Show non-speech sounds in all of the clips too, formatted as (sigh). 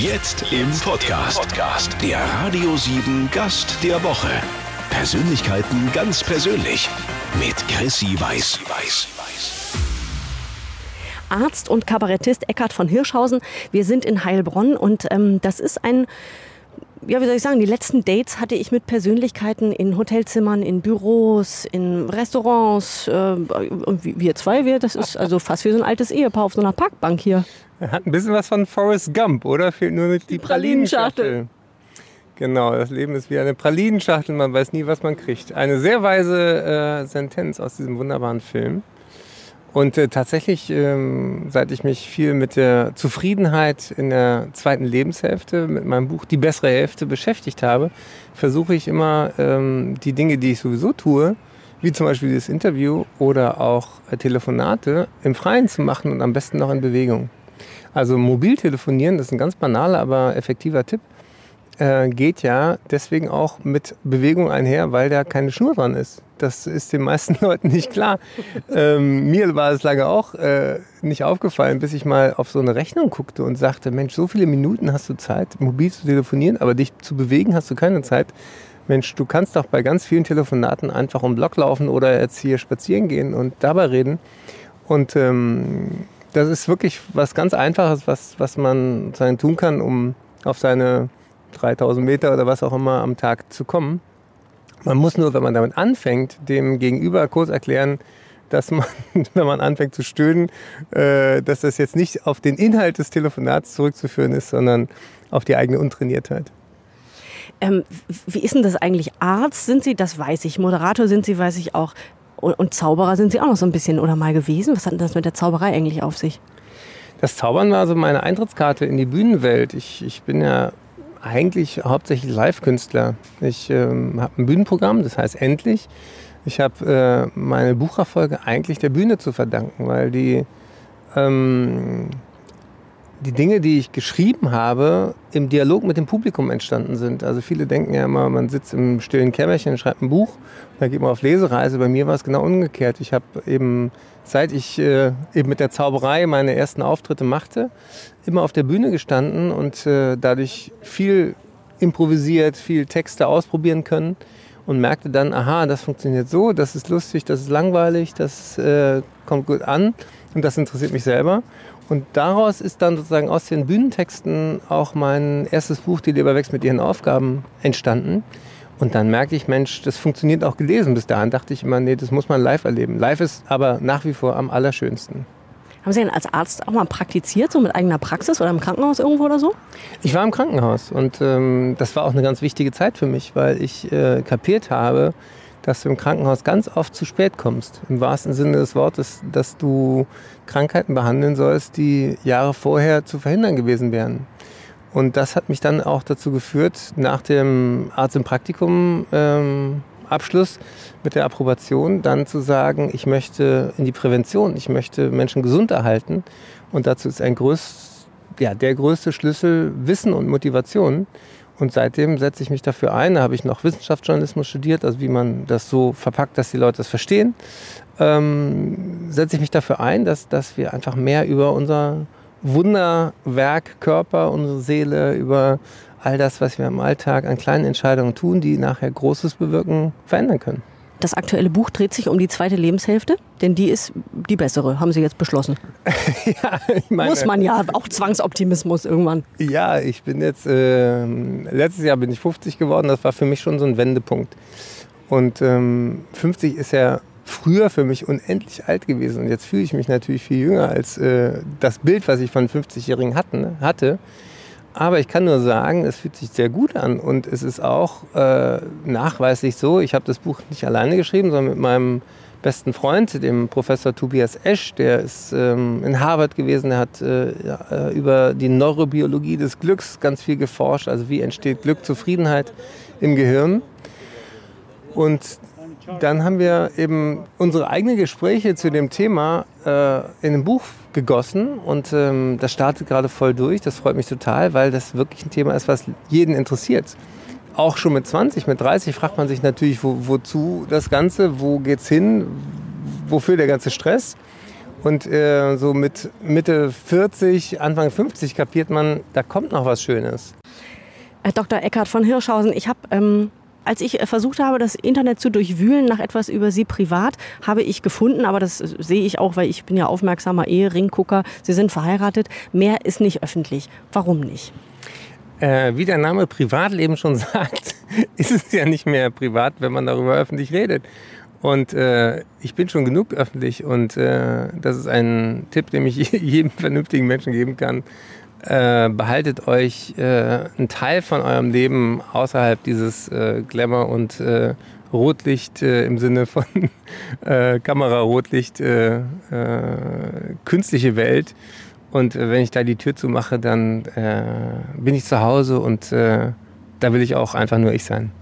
Jetzt im Podcast. Der Radio 7 Gast der Woche. Persönlichkeiten ganz persönlich. Mit Chrissy Weiß. Arzt und Kabarettist Eckhard von Hirschhausen. Wir sind in Heilbronn und ähm, das ist ein ja, wie soll ich sagen, die letzten Dates hatte ich mit Persönlichkeiten in Hotelzimmern, in Büros, in Restaurants. Äh, und wir zwei, wir, das ist also fast wie so ein altes Ehepaar auf so einer Parkbank hier. Hat ein bisschen was von Forrest Gump, oder? Fehlt nur die Pralinenschachtel. Genau, das Leben ist wie eine Pralinenschachtel, man weiß nie, was man kriegt. Eine sehr weise äh, Sentenz aus diesem wunderbaren Film. Und äh, tatsächlich, ähm, seit ich mich viel mit der Zufriedenheit in der zweiten Lebenshälfte mit meinem Buch Die bessere Hälfte beschäftigt habe, versuche ich immer ähm, die Dinge, die ich sowieso tue, wie zum Beispiel dieses Interview oder auch äh, Telefonate, im Freien zu machen und am besten noch in Bewegung. Also mobil telefonieren, das ist ein ganz banaler, aber effektiver Tipp äh, geht ja deswegen auch mit Bewegung einher, weil da keine Schnur dran ist. Das ist den meisten (laughs) Leuten nicht klar. Ähm, mir war es lange auch äh, nicht aufgefallen, bis ich mal auf so eine Rechnung guckte und sagte, Mensch, so viele Minuten hast du Zeit, mobil zu telefonieren, aber dich zu bewegen hast du keine Zeit. Mensch, du kannst doch bei ganz vielen Telefonaten einfach um Block laufen oder jetzt hier spazieren gehen und dabei reden. Und ähm, das ist wirklich was ganz Einfaches, was, was man tun kann, um auf seine 3000 Meter oder was auch immer am Tag zu kommen. Man muss nur, wenn man damit anfängt, dem Gegenüber kurz erklären, dass man, (laughs) wenn man anfängt zu stöhnen, äh, dass das jetzt nicht auf den Inhalt des Telefonats zurückzuführen ist, sondern auf die eigene Untrainiertheit. Ähm, wie ist denn das eigentlich? Arzt sind Sie, das weiß ich. Moderator sind Sie, weiß ich auch. Und, und Zauberer sind Sie auch noch so ein bisschen oder mal gewesen. Was hat denn das mit der Zauberei eigentlich auf sich? Das Zaubern war so meine Eintrittskarte in die Bühnenwelt. Ich, ich bin ja eigentlich hauptsächlich Live-Künstler. Ich ähm, habe ein Bühnenprogramm, das heißt Endlich. Ich habe äh, meine Bucherfolge eigentlich der Bühne zu verdanken, weil die, ähm, die Dinge, die ich geschrieben habe, im Dialog mit dem Publikum entstanden sind. Also viele denken ja immer, man sitzt im stillen Kämmerchen, schreibt ein Buch, dann geht man auf Lesereise. Bei mir war es genau umgekehrt. Ich habe eben, seit ich äh, eben mit der Zauberei meine ersten Auftritte machte, immer auf der Bühne gestanden und äh, dadurch viel improvisiert, viel Texte ausprobieren können und merkte dann, aha, das funktioniert so, das ist lustig, das ist langweilig, das äh, kommt gut an und das interessiert mich selber. Und daraus ist dann sozusagen aus den Bühnentexten auch mein erstes Buch, Die Leber wächst mit ihren Aufgaben, entstanden. Und dann merkte ich, Mensch, das funktioniert auch gelesen. Bis dahin dachte ich immer, nee, das muss man live erleben. Live ist aber nach wie vor am allerschönsten. Haben Sie denn als Arzt auch mal praktiziert, so mit eigener Praxis oder im Krankenhaus irgendwo oder so? Ich war im Krankenhaus und ähm, das war auch eine ganz wichtige Zeit für mich, weil ich äh, kapiert habe, dass du im Krankenhaus ganz oft zu spät kommst. Im wahrsten Sinne des Wortes, dass du Krankheiten behandeln sollst, die Jahre vorher zu verhindern gewesen wären. Und das hat mich dann auch dazu geführt, nach dem Arzt im Praktikum ähm, Abschluss mit der Approbation dann zu sagen, ich möchte in die Prävention, ich möchte Menschen gesund erhalten. Und dazu ist ein größt, ja, der größte Schlüssel Wissen und Motivation. Und seitdem setze ich mich dafür ein. Da habe ich noch Wissenschaftsjournalismus studiert, also wie man das so verpackt, dass die Leute das verstehen. Ähm, setze ich mich dafür ein, dass, dass wir einfach mehr über unser Wunderwerk Körper, unsere Seele, über all das, was wir im Alltag an kleinen Entscheidungen tun, die nachher Großes bewirken, verändern können. Das aktuelle Buch dreht sich um die zweite Lebenshälfte, denn die ist die bessere, haben Sie jetzt beschlossen. (laughs) ja, meine, Muss man ja, auch Zwangsoptimismus irgendwann. Ja, ich bin jetzt, äh, letztes Jahr bin ich 50 geworden, das war für mich schon so ein Wendepunkt. Und ähm, 50 ist ja früher für mich unendlich alt gewesen. Und jetzt fühle ich mich natürlich viel jünger als äh, das Bild, was ich von 50-Jährigen hatte. Aber ich kann nur sagen, es fühlt sich sehr gut an. Und es ist auch äh, nachweislich so, ich habe das Buch nicht alleine geschrieben, sondern mit meinem besten Freund, dem Professor Tobias Esch, der ist ähm, in Harvard gewesen, der hat äh, ja, über die Neurobiologie des Glücks ganz viel geforscht, also wie entsteht Glück, Zufriedenheit im Gehirn. Und dann haben wir eben unsere eigenen Gespräche zu dem Thema äh, in einem Buch gegossen und ähm, das startet gerade voll durch. Das freut mich total, weil das wirklich ein Thema ist, was jeden interessiert. Auch schon mit 20, mit 30 fragt man sich natürlich, wo, wozu das Ganze, wo geht's hin, wofür der ganze Stress. Und äh, so mit Mitte 40, Anfang 50 kapiert man, da kommt noch was Schönes. Herr Dr. Eckhard von Hirschhausen, ich habe ähm, als ich äh, versucht habe, das Internet zu durchwühlen nach etwas über Sie privat, habe ich gefunden, aber das sehe ich auch, weil ich bin ja aufmerksamer Eheringgucker. Sie sind verheiratet. Mehr ist nicht öffentlich. Warum nicht? Äh, wie der Name Privatleben schon (laughs) sagt, ist es ja nicht mehr privat, wenn man darüber öffentlich redet. Und äh, ich bin schon genug öffentlich und äh, das ist ein Tipp, den ich (laughs) jedem vernünftigen Menschen geben kann. Äh, behaltet euch äh, einen Teil von eurem Leben außerhalb dieses äh, Glamour und äh, Rotlicht äh, im Sinne von (laughs) Kamerarotlicht, äh, äh, künstliche Welt. Und wenn ich da die Tür zumache, dann bin ich zu Hause und da will ich auch einfach nur ich sein.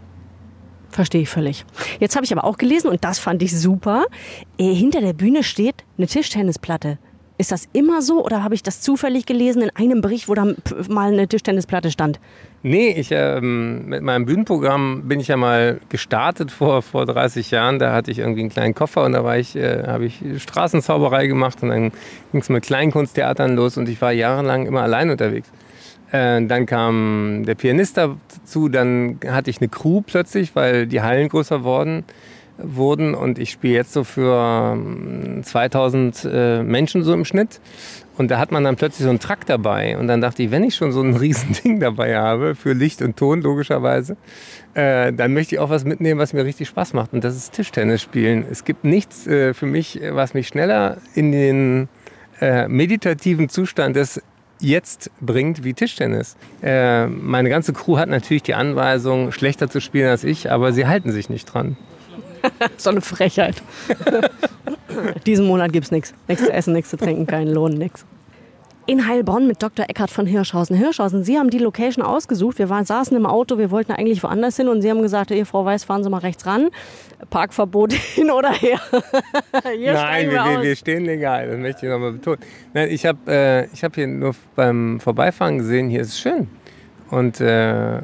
Verstehe ich völlig. Jetzt habe ich aber auch gelesen, und das fand ich super, hinter der Bühne steht eine Tischtennisplatte. Ist das immer so oder habe ich das zufällig gelesen in einem Bericht, wo da mal eine Tischtennisplatte stand? Nee, ich, ähm, mit meinem Bühnenprogramm bin ich ja mal gestartet vor, vor 30 Jahren. Da hatte ich irgendwie einen kleinen Koffer und da äh, habe ich Straßenzauberei gemacht und dann ging es mit Kleinkunsttheatern los und ich war jahrelang immer allein unterwegs. Äh, dann kam der Pianist dazu, dann hatte ich eine Crew plötzlich, weil die Hallen größer wurden wurden und ich spiele jetzt so für 2000 ähm, äh, Menschen so im Schnitt und da hat man dann plötzlich so einen Track dabei und dann dachte ich, wenn ich schon so ein (laughs) riesen Ding dabei habe für Licht und Ton logischerweise, äh, dann möchte ich auch was mitnehmen, was mir richtig Spaß macht und das ist Tischtennis spielen. Es gibt nichts äh, für mich, was mich schneller in den äh, meditativen Zustand des jetzt bringt wie Tischtennis. Äh, meine ganze Crew hat natürlich die Anweisung, schlechter zu spielen als ich, aber sie halten sich nicht dran. (laughs) so eine Frechheit. (laughs) Diesen Monat gibt es nichts. Nichts zu essen, nichts zu trinken, keinen Lohn, nichts. In Heilbronn mit Dr. Eckhard von Hirschhausen. Hirschhausen, Sie haben die Location ausgesucht. Wir waren, saßen im Auto, wir wollten eigentlich woanders hin und Sie haben gesagt, ihr Frau Weiß, fahren Sie mal rechts ran. Parkverbot (laughs) hin oder her. Nein, wir, wir, wir, stehen legal, das möchte ich nochmal betonen. Nein, ich habe äh, hab hier nur beim Vorbeifahren gesehen, hier ist es schön. Und äh,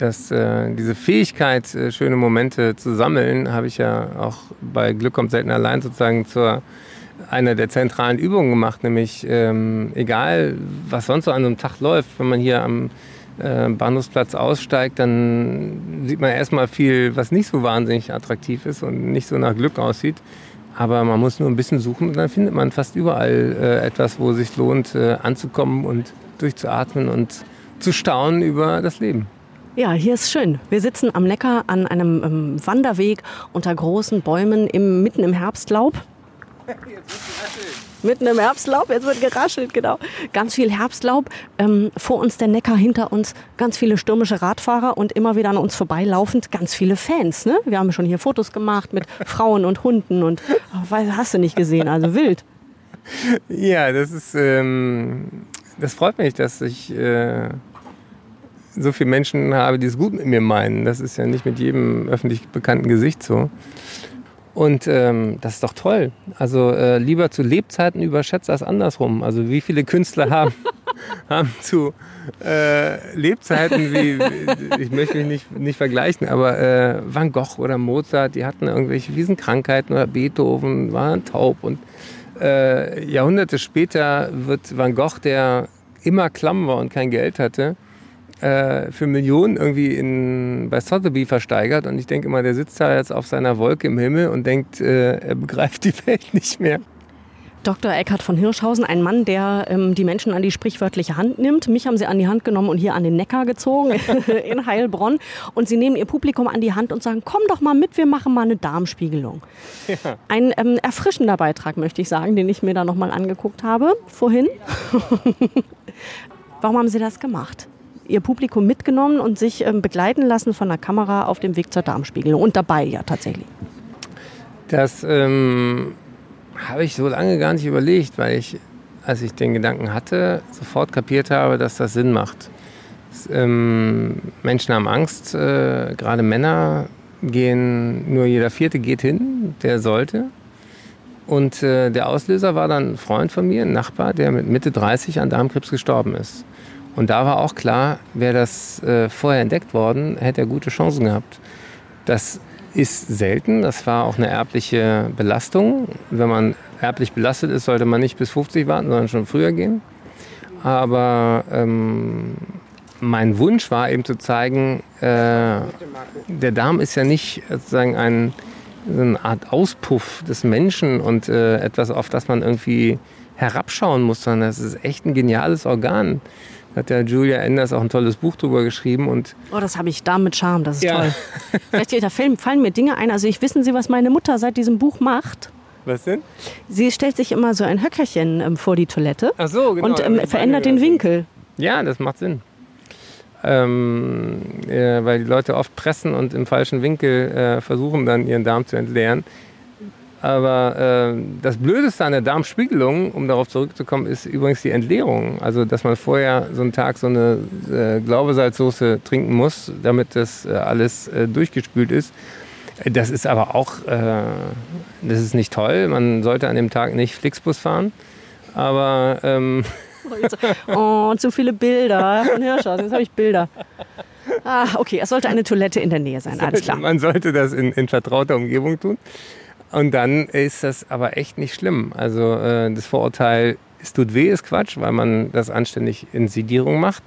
dass äh, diese Fähigkeit, äh, schöne Momente zu sammeln, habe ich ja auch bei Glück kommt selten allein sozusagen zur einer der zentralen Übungen gemacht, nämlich ähm, egal, was sonst so an einem Tag läuft, wenn man hier am äh, Bahnhofsplatz aussteigt, dann sieht man erstmal viel, was nicht so wahnsinnig attraktiv ist und nicht so nach Glück aussieht. Aber man muss nur ein bisschen suchen und dann findet man fast überall äh, etwas, wo es sich lohnt, äh, anzukommen und durchzuatmen und zu staunen über das Leben. Ja, hier ist schön. Wir sitzen am Neckar an einem ähm, Wanderweg unter großen Bäumen im, mitten im Herbstlaub. Mitten im Herbstlaub, jetzt wird geraschelt, genau. Ganz viel Herbstlaub. Ähm, vor uns der Neckar, hinter uns ganz viele stürmische Radfahrer und immer wieder an uns vorbeilaufend ganz viele Fans. Ne? Wir haben schon hier Fotos gemacht mit (laughs) Frauen und Hunden und oh, hast du nicht gesehen, also wild. Ja, das ist, ähm, das freut mich, dass ich äh, so viele Menschen habe, die es gut mit mir meinen. Das ist ja nicht mit jedem öffentlich bekannten Gesicht so. Und ähm, das ist doch toll. Also äh, lieber zu Lebzeiten überschätzt als andersrum. Also wie viele Künstler (laughs) haben, haben zu äh, Lebzeiten wie, ich möchte mich nicht, nicht vergleichen, aber äh, Van Gogh oder Mozart, die hatten irgendwelche Wiesenkrankheiten oder Beethoven, waren taub. Und äh, Jahrhunderte später wird Van Gogh, der immer klamm war und kein Geld hatte, äh, für Millionen irgendwie in, bei Sotheby versteigert. Und ich denke immer, der sitzt da jetzt auf seiner Wolke im Himmel und denkt, äh, er begreift die Welt nicht mehr. Dr. Eckhard von Hirschhausen, ein Mann, der ähm, die Menschen an die sprichwörtliche Hand nimmt. Mich haben Sie an die Hand genommen und hier an den Neckar gezogen (laughs) in Heilbronn. Und Sie nehmen Ihr Publikum an die Hand und sagen, komm doch mal mit, wir machen mal eine Darmspiegelung. Ja. Ein ähm, erfrischender Beitrag, möchte ich sagen, den ich mir da nochmal angeguckt habe vorhin. (laughs) Warum haben Sie das gemacht? Ihr Publikum mitgenommen und sich ähm, begleiten lassen von der Kamera auf dem Weg zur Darmspiegelung und dabei ja tatsächlich. Das ähm, habe ich so lange gar nicht überlegt, weil ich, als ich den Gedanken hatte, sofort kapiert habe, dass das Sinn macht. Das, ähm, Menschen haben Angst, äh, gerade Männer gehen, nur jeder Vierte geht hin, der sollte. Und äh, der Auslöser war dann ein Freund von mir, ein Nachbar, der mit Mitte 30 an Darmkrebs gestorben ist. Und da war auch klar, wäre das äh, vorher entdeckt worden, hätte er gute Chancen gehabt. Das ist selten, das war auch eine erbliche Belastung. Wenn man erblich belastet ist, sollte man nicht bis 50 warten, sondern schon früher gehen. Aber ähm, mein Wunsch war eben zu zeigen, äh, der Darm ist ja nicht sozusagen ein, eine Art Auspuff des Menschen und äh, etwas, auf das man irgendwie herabschauen muss, sondern es ist echt ein geniales Organ. Hat ja Julia Enders auch ein tolles Buch drüber geschrieben. Und oh, das habe ich da mit Charme, das ist ja. toll. Vielleicht da fallen mir Dinge ein. Also ich wissen Sie, was meine Mutter seit diesem Buch macht? Was denn? Sie stellt sich immer so ein Höckerchen ähm, vor die Toilette Ach so, genau, und ähm, verändert den Winkel. Ja, das macht Sinn. Ähm, äh, weil die Leute oft pressen und im falschen Winkel äh, versuchen dann ihren Darm zu entleeren. Aber äh, das Blödeste an der Darmspiegelung, um darauf zurückzukommen, ist übrigens die Entleerung. Also, dass man vorher so einen Tag so eine äh, Glaubesalzsoße trinken muss, damit das äh, alles äh, durchgespült ist. Das ist aber auch, äh, das ist nicht toll. Man sollte an dem Tag nicht Flixbus fahren. Aber. Ähm (laughs) oh, zu viele Bilder von Hirschhaus. Jetzt habe ich Bilder. Ah, okay, es sollte eine Toilette in der Nähe sein, alles klar. Man sollte das in, in vertrauter Umgebung tun. Und dann ist das aber echt nicht schlimm. Also äh, das Vorurteil, es tut weh, ist Quatsch, weil man das anständig in Sedierung macht.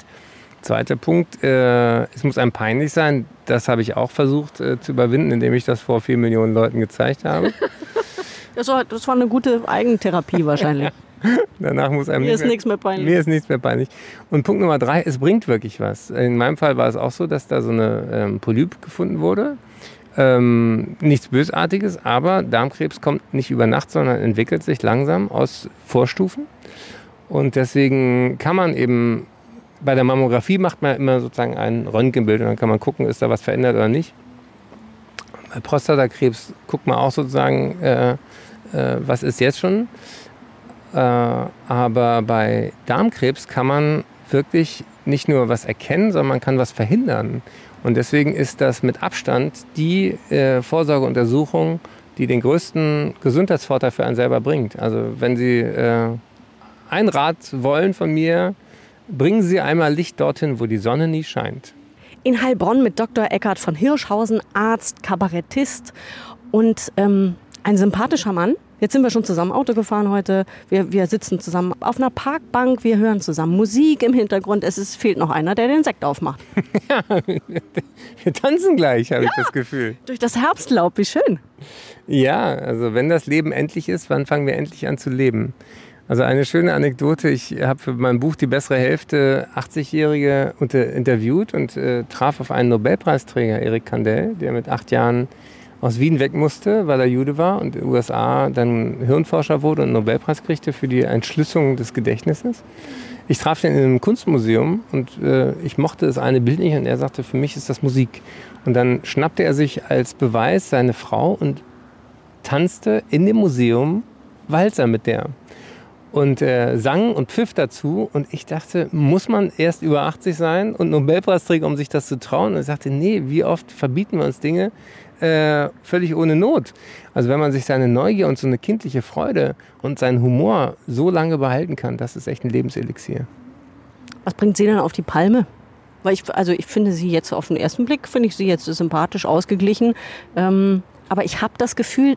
Zweiter Punkt, äh, es muss einem peinlich sein. Das habe ich auch versucht äh, zu überwinden, indem ich das vor vier Millionen Leuten gezeigt habe. (laughs) Das war, das war eine gute Eigentherapie wahrscheinlich. (laughs) Danach muss einem mir ist nichts mehr peinlich. Mir ist nichts mehr peinlich. Und Punkt Nummer drei, es bringt wirklich was. In meinem Fall war es auch so, dass da so eine ähm, Polyp gefunden wurde. Ähm, nichts Bösartiges, aber Darmkrebs kommt nicht über Nacht, sondern entwickelt sich langsam aus Vorstufen. Und deswegen kann man eben bei der Mammographie macht man immer sozusagen ein Röntgenbild und dann kann man gucken, ist da was verändert oder nicht. Bei Prostatakrebs guckt man auch sozusagen, äh, äh, was ist jetzt schon. Äh, aber bei Darmkrebs kann man wirklich nicht nur was erkennen, sondern man kann was verhindern. Und deswegen ist das mit Abstand die äh, Vorsorgeuntersuchung, die den größten Gesundheitsvorteil für einen selber bringt. Also wenn Sie äh, ein Rat wollen von mir, bringen Sie einmal Licht dorthin, wo die Sonne nie scheint. In Heilbronn mit Dr. Eckhard von Hirschhausen, Arzt, Kabarettist und ähm, ein sympathischer Mann. Jetzt sind wir schon zusammen Auto gefahren heute. Wir, wir sitzen zusammen auf einer Parkbank. Wir hören zusammen Musik im Hintergrund. Es ist, fehlt noch einer, der den Sekt aufmacht. Ja, (laughs) wir tanzen gleich, habe ja, ich das Gefühl. Durch das Herbstlaub, wie schön. Ja, also wenn das Leben endlich ist, wann fangen wir endlich an zu leben? Also eine schöne Anekdote. Ich habe für mein Buch Die bessere Hälfte 80-Jährige interviewt und äh, traf auf einen Nobelpreisträger, Erik Kandel, der mit acht Jahren aus Wien weg musste, weil er Jude war und in den USA dann Hirnforscher wurde und Nobelpreis kriegte für die Entschlüsselung des Gedächtnisses. Ich traf ihn in einem Kunstmuseum und äh, ich mochte das eine Bild nicht und er sagte, für mich ist das Musik. Und dann schnappte er sich als Beweis seine Frau und tanzte in dem Museum Walzer mit der und äh, sang und pfiff dazu. Und ich dachte, muss man erst über 80 sein und Nobelpreisträger, um sich das zu trauen? Und er sagte, nee, wie oft verbieten wir uns Dinge, äh, völlig ohne Not. Also wenn man sich seine Neugier und so eine kindliche Freude und seinen Humor so lange behalten kann, das ist echt ein Lebenselixier. Was bringt Sie denn auf die Palme? Weil ich, also ich finde Sie jetzt auf den ersten Blick, finde ich Sie jetzt sympathisch ausgeglichen. Ähm, aber ich habe das Gefühl,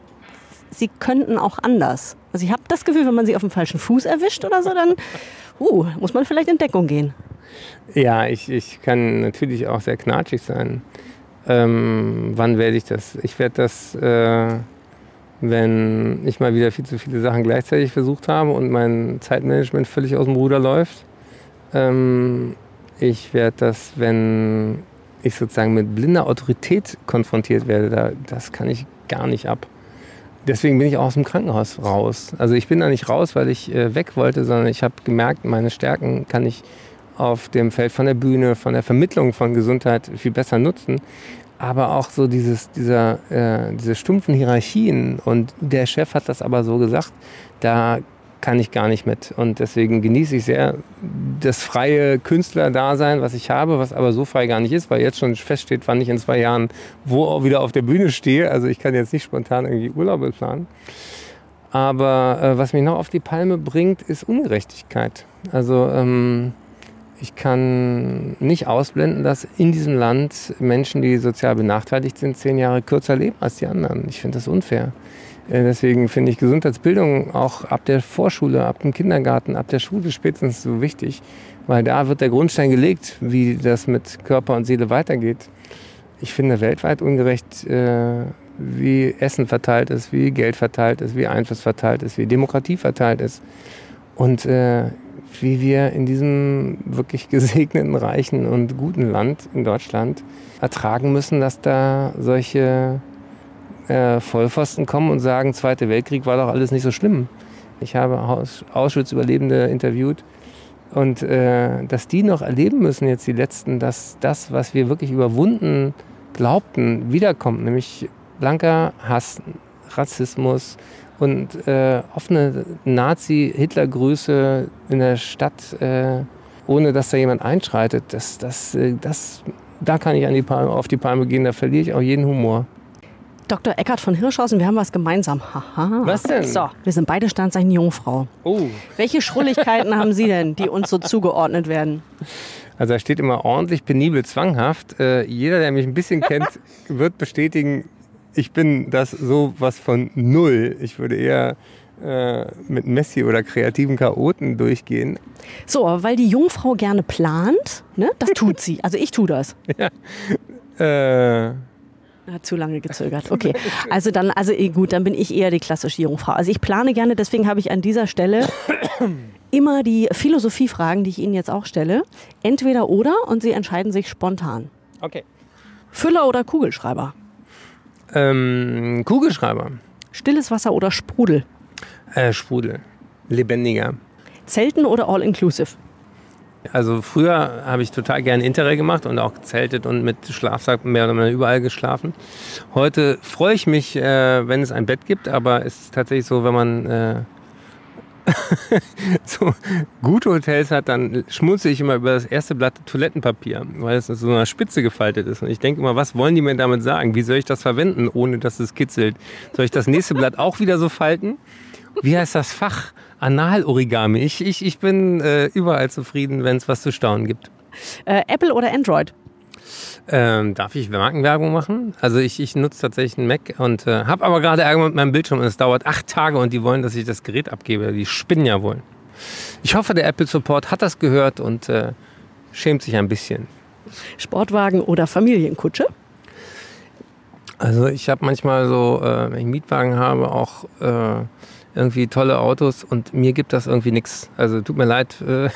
Sie könnten auch anders. Also ich habe das Gefühl, wenn man Sie auf dem falschen Fuß erwischt oder so, dann uh, muss man vielleicht in Deckung gehen. Ja, ich, ich kann natürlich auch sehr knatschig sein. Ähm, wann werde ich das? Ich werde das, äh, wenn ich mal wieder viel zu viele Sachen gleichzeitig versucht habe und mein Zeitmanagement völlig aus dem Ruder läuft. Ähm, ich werde das, wenn ich sozusagen mit blinder Autorität konfrontiert werde, da, das kann ich gar nicht ab. Deswegen bin ich auch aus dem Krankenhaus raus. Also ich bin da nicht raus, weil ich äh, weg wollte, sondern ich habe gemerkt, meine Stärken kann ich auf dem Feld von der Bühne, von der Vermittlung von Gesundheit viel besser nutzen. Aber auch so dieses, dieser, äh, diese stumpfen Hierarchien und der Chef hat das aber so gesagt, da kann ich gar nicht mit. Und deswegen genieße ich sehr das freie Künstlerdasein, was ich habe, was aber so frei gar nicht ist, weil jetzt schon feststeht, wann ich in zwei Jahren wo auch wieder auf der Bühne stehe. Also ich kann jetzt nicht spontan irgendwie Urlaube planen. Aber äh, was mich noch auf die Palme bringt, ist Ungerechtigkeit. Also ähm, ich kann nicht ausblenden, dass in diesem Land Menschen, die sozial benachteiligt sind, zehn Jahre kürzer leben als die anderen. Ich finde das unfair. Äh, deswegen finde ich Gesundheitsbildung auch ab der Vorschule, ab dem Kindergarten, ab der Schule spätestens so wichtig, weil da wird der Grundstein gelegt, wie das mit Körper und Seele weitergeht. Ich finde weltweit ungerecht, äh, wie Essen verteilt ist, wie Geld verteilt ist, wie Einfluss verteilt ist, wie Demokratie verteilt ist. Und äh, wie wir in diesem wirklich (laughs) gesegneten, reichen und guten Land in Deutschland ertragen müssen, dass da solche äh, Vollpfosten kommen und sagen, Zweiter Weltkrieg war doch alles nicht so schlimm. Ich habe Auschwitz-Überlebende interviewt und äh, dass die noch erleben müssen jetzt die Letzten, dass das, was wir wirklich überwunden glaubten, wiederkommt, nämlich blanker Hass, Rassismus, und äh, offene Nazi-Hitler-Grüße in der Stadt, äh, ohne dass da jemand einschreitet, das, das, äh, das, da kann ich an die Palme, auf die Palme gehen, da verliere ich auch jeden Humor. Dr. Eckart von Hirschhausen, wir haben was gemeinsam. Haha. Was denn? So, wir sind beide Standzeichen Jungfrau. Oh. Welche Schrulligkeiten haben Sie denn, die uns so zugeordnet werden? Also da steht immer ordentlich, penibel, zwanghaft. Äh, jeder, der mich ein bisschen kennt, wird bestätigen, ich bin das so was von null. Ich würde eher äh, mit Messi oder kreativen Chaoten durchgehen. So, weil die Jungfrau gerne plant, ne? das tut sie. Also ich tue das. (laughs) Ja. Äh. Hat zu lange gezögert. Okay. Also dann, also eh, gut, dann bin ich eher die klassische Jungfrau. Also ich plane gerne, deswegen habe ich an dieser Stelle (coughs) immer die Philosophiefragen, die ich Ihnen jetzt auch stelle. Entweder oder und Sie entscheiden sich spontan. Okay. Füller oder Kugelschreiber? Ähm, Kugelschreiber. Stilles Wasser oder Sprudel? Äh, Sprudel. Lebendiger. Zelten oder All-Inclusive? Also früher habe ich total gerne Interrail gemacht und auch gezeltet und mit Schlafsack mehr oder weniger überall geschlafen. Heute freue ich mich, äh, wenn es ein Bett gibt, aber es ist tatsächlich so, wenn man äh, (laughs) so gute Hotels hat, dann schmunze ich immer über das erste Blatt Toilettenpapier, weil es so einer Spitze gefaltet ist. Und ich denke immer, was wollen die mir damit sagen? Wie soll ich das verwenden, ohne dass es kitzelt? Soll ich das nächste Blatt auch wieder so falten? Wie heißt das Fach? Anal-Origami. Ich, ich, ich bin äh, überall zufrieden, wenn es was zu staunen gibt. Äh, Apple oder Android? Ähm, darf ich Markenwerbung machen? Also ich, ich nutze tatsächlich einen Mac und äh, habe aber gerade Ärger mit meinem Bildschirm und es dauert acht Tage und die wollen, dass ich das Gerät abgebe. Die spinnen ja wohl. Ich hoffe, der Apple Support hat das gehört und äh, schämt sich ein bisschen. Sportwagen oder Familienkutsche? Also ich habe manchmal so, äh, wenn ich einen Mietwagen habe, auch äh, irgendwie tolle Autos und mir gibt das irgendwie nichts. Also tut mir leid, äh,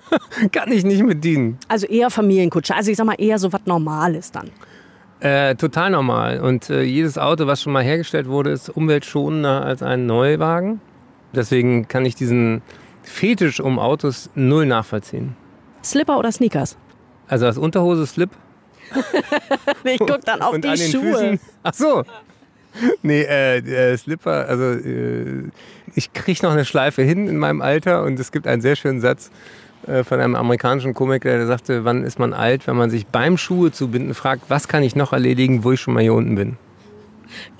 (laughs) kann ich nicht mit dienen. Also eher Familienkutsche, also ich sag mal eher so was Normales dann. Äh, total normal. Und äh, jedes Auto, was schon mal hergestellt wurde, ist umweltschonender als ein Neuwagen. Deswegen kann ich diesen Fetisch um Autos null nachvollziehen. Slipper oder Sneakers? Also als Unterhose Slip. (laughs) ich guck dann auf und die an den Schuhe. Füßen. Ach so. (laughs) Nee, äh, äh, Slipper, also äh, ich kriege noch eine Schleife hin in meinem Alter und es gibt einen sehr schönen Satz äh, von einem amerikanischen Komiker, der sagte, wann ist man alt, wenn man sich beim Schuhe zubinden fragt, was kann ich noch erledigen, wo ich schon mal hier unten bin.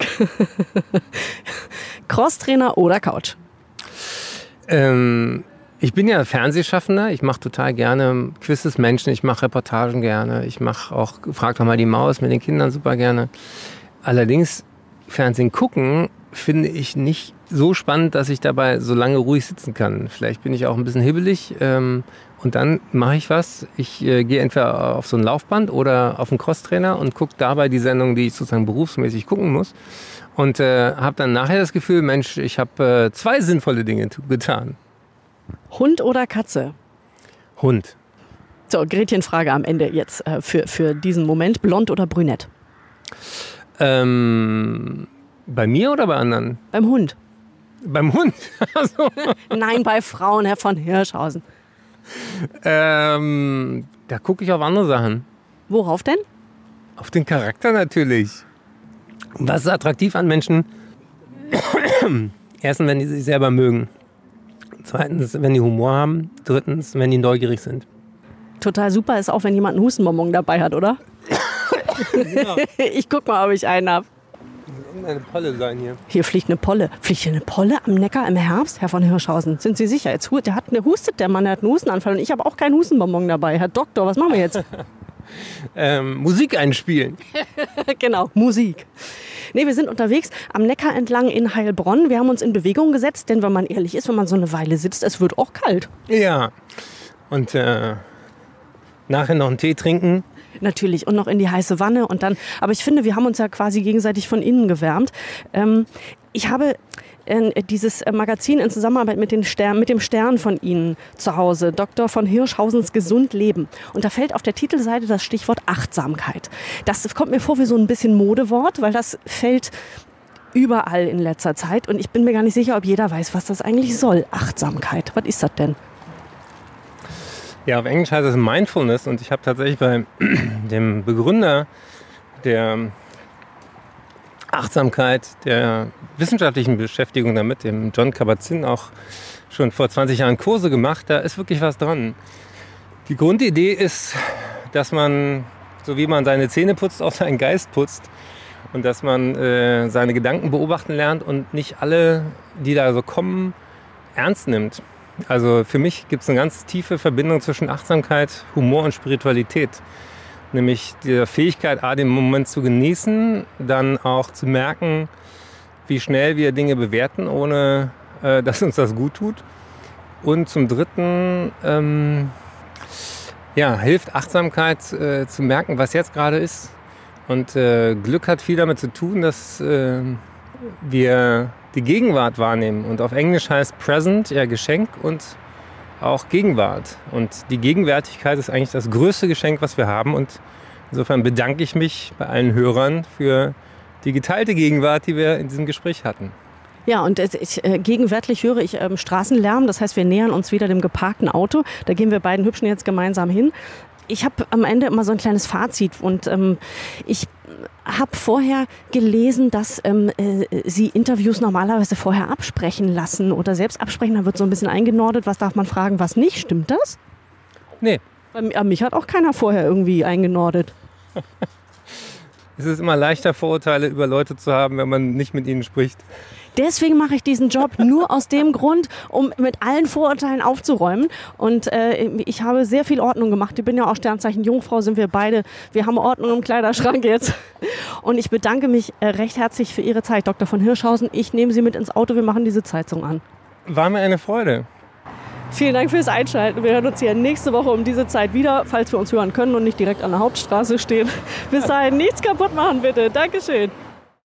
(laughs) Crosstrainer oder Couch? Ähm, ich bin ja Fernsehschaffender. Ich mache total gerne Quizzes Menschen. Ich mache Reportagen gerne. Ich mache auch Frag doch mal die Maus mit den Kindern super gerne. Allerdings Fernsehen gucken finde ich nicht so spannend, dass ich dabei so lange ruhig sitzen kann. Vielleicht bin ich auch ein bisschen hibbelig ähm, und dann mache ich was. Ich äh, gehe entweder auf so ein Laufband oder auf einen Crosstrainer und gucke dabei die Sendung, die ich sozusagen berufsmäßig gucken muss. Und äh, habe dann nachher das Gefühl, Mensch, ich habe äh, zwei sinnvolle Dinge getan. Hund oder Katze? Hund. So, Gretchenfrage am Ende jetzt äh, für, für diesen Moment. Blond oder brünett? Ähm, bei mir oder bei anderen? Beim Hund. Beim Hund? (laughs) also, Nein, bei Frauen, Herr von Hirschhausen. ähm, da gucke ich auf andere Sachen. Worauf denn? Auf den Charakter natürlich. Was ist attraktiv an Menschen? (coughs) Erstens, wenn die sich selber mögen. Zweitens, wenn die Humor haben. Drittens, wenn die neugierig sind. Total super ist auch, wenn jemand einen Hustenbonbon dabei hat, oder? (laughs) ich guck mal, ob ich einen habe. Irgendeine Polle sein hier. Hier fliegt eine Polle. Fliegt hier eine Polle am Neckar im Herbst? Herr von Hirschhausen, sind Sie sicher? Jetzt der hat eine hustet der Mann, der hat einen Hustenanfall und ich habe auch keinen Hustenbonbon dabei. Herr Doktor, was machen wir jetzt? (laughs) ähm, Musik einspielen. (laughs) genau, Musik. Nee, wir sind unterwegs am Neckar entlang in Heilbronn. Wir haben uns in Bewegung gesetzt, denn wenn man ehrlich ist, wenn man so eine Weile sitzt, es wird auch kalt. Ja. Und äh, nachher noch einen Tee trinken. Natürlich und noch in die heiße Wanne und dann. Aber ich finde, wir haben uns ja quasi gegenseitig von innen gewärmt. Ähm, ich habe äh, dieses Magazin in Zusammenarbeit mit, den Stern, mit dem Stern von Ihnen zu Hause, Dr. von Hirschhausens Gesund Leben. Und da fällt auf der Titelseite das Stichwort Achtsamkeit. Das kommt mir vor wie so ein bisschen Modewort, weil das fällt überall in letzter Zeit. Und ich bin mir gar nicht sicher, ob jeder weiß, was das eigentlich soll. Achtsamkeit. Was ist das denn? Ja, auf Englisch heißt es Mindfulness. Und ich habe tatsächlich bei (clears throat) dem Begründer der Achtsamkeit, der wissenschaftlichen Beschäftigung damit, dem John Kabat-Zinn, auch schon vor 20 Jahren Kurse gemacht. Da ist wirklich was dran. Die Grundidee ist, dass man, so wie man seine Zähne putzt, auch seinen Geist putzt. Und dass man äh, seine Gedanken beobachten lernt und nicht alle, die da so kommen, ernst nimmt. Also für mich gibt es eine ganz tiefe Verbindung zwischen Achtsamkeit, Humor und Spiritualität. Nämlich die Fähigkeit, A, den Moment zu genießen, dann auch zu merken, wie schnell wir Dinge bewerten, ohne äh, dass uns das gut tut. Und zum Dritten ähm, ja, hilft Achtsamkeit äh, zu merken, was jetzt gerade ist. Und äh, Glück hat viel damit zu tun, dass äh, wir die Gegenwart wahrnehmen. Und auf Englisch heißt Present ja Geschenk und auch Gegenwart. Und die Gegenwärtigkeit ist eigentlich das größte Geschenk, was wir haben. Und insofern bedanke ich mich bei allen Hörern für die geteilte Gegenwart, die wir in diesem Gespräch hatten. Ja, und ich, äh, gegenwärtig höre ich ähm, Straßenlärm. Das heißt, wir nähern uns wieder dem geparkten Auto. Da gehen wir beiden Hübschen jetzt gemeinsam hin. Ich habe am Ende immer so ein kleines Fazit und ähm, ich habe vorher gelesen, dass ähm, äh, Sie Interviews normalerweise vorher absprechen lassen oder selbst absprechen. Da wird so ein bisschen eingenordet. Was darf man fragen, was nicht? Stimmt das? Nee. Bei mich hat auch keiner vorher irgendwie eingenordet. (laughs) es ist immer leichter, Vorurteile über Leute zu haben, wenn man nicht mit ihnen spricht. Deswegen mache ich diesen Job nur aus dem Grund, um mit allen Vorurteilen aufzuräumen. Und äh, ich habe sehr viel Ordnung gemacht. Ich bin ja auch Sternzeichen Jungfrau, sind wir beide. Wir haben Ordnung im Kleiderschrank jetzt. Und ich bedanke mich äh, recht herzlich für Ihre Zeit, Dr. von Hirschhausen. Ich nehme Sie mit ins Auto. Wir machen diese Zeitung an. War mir eine Freude. Vielen Dank fürs Einschalten. Wir hören uns hier nächste Woche um diese Zeit wieder, falls wir uns hören können und nicht direkt an der Hauptstraße stehen. Bis dahin, nichts kaputt machen bitte. Dankeschön.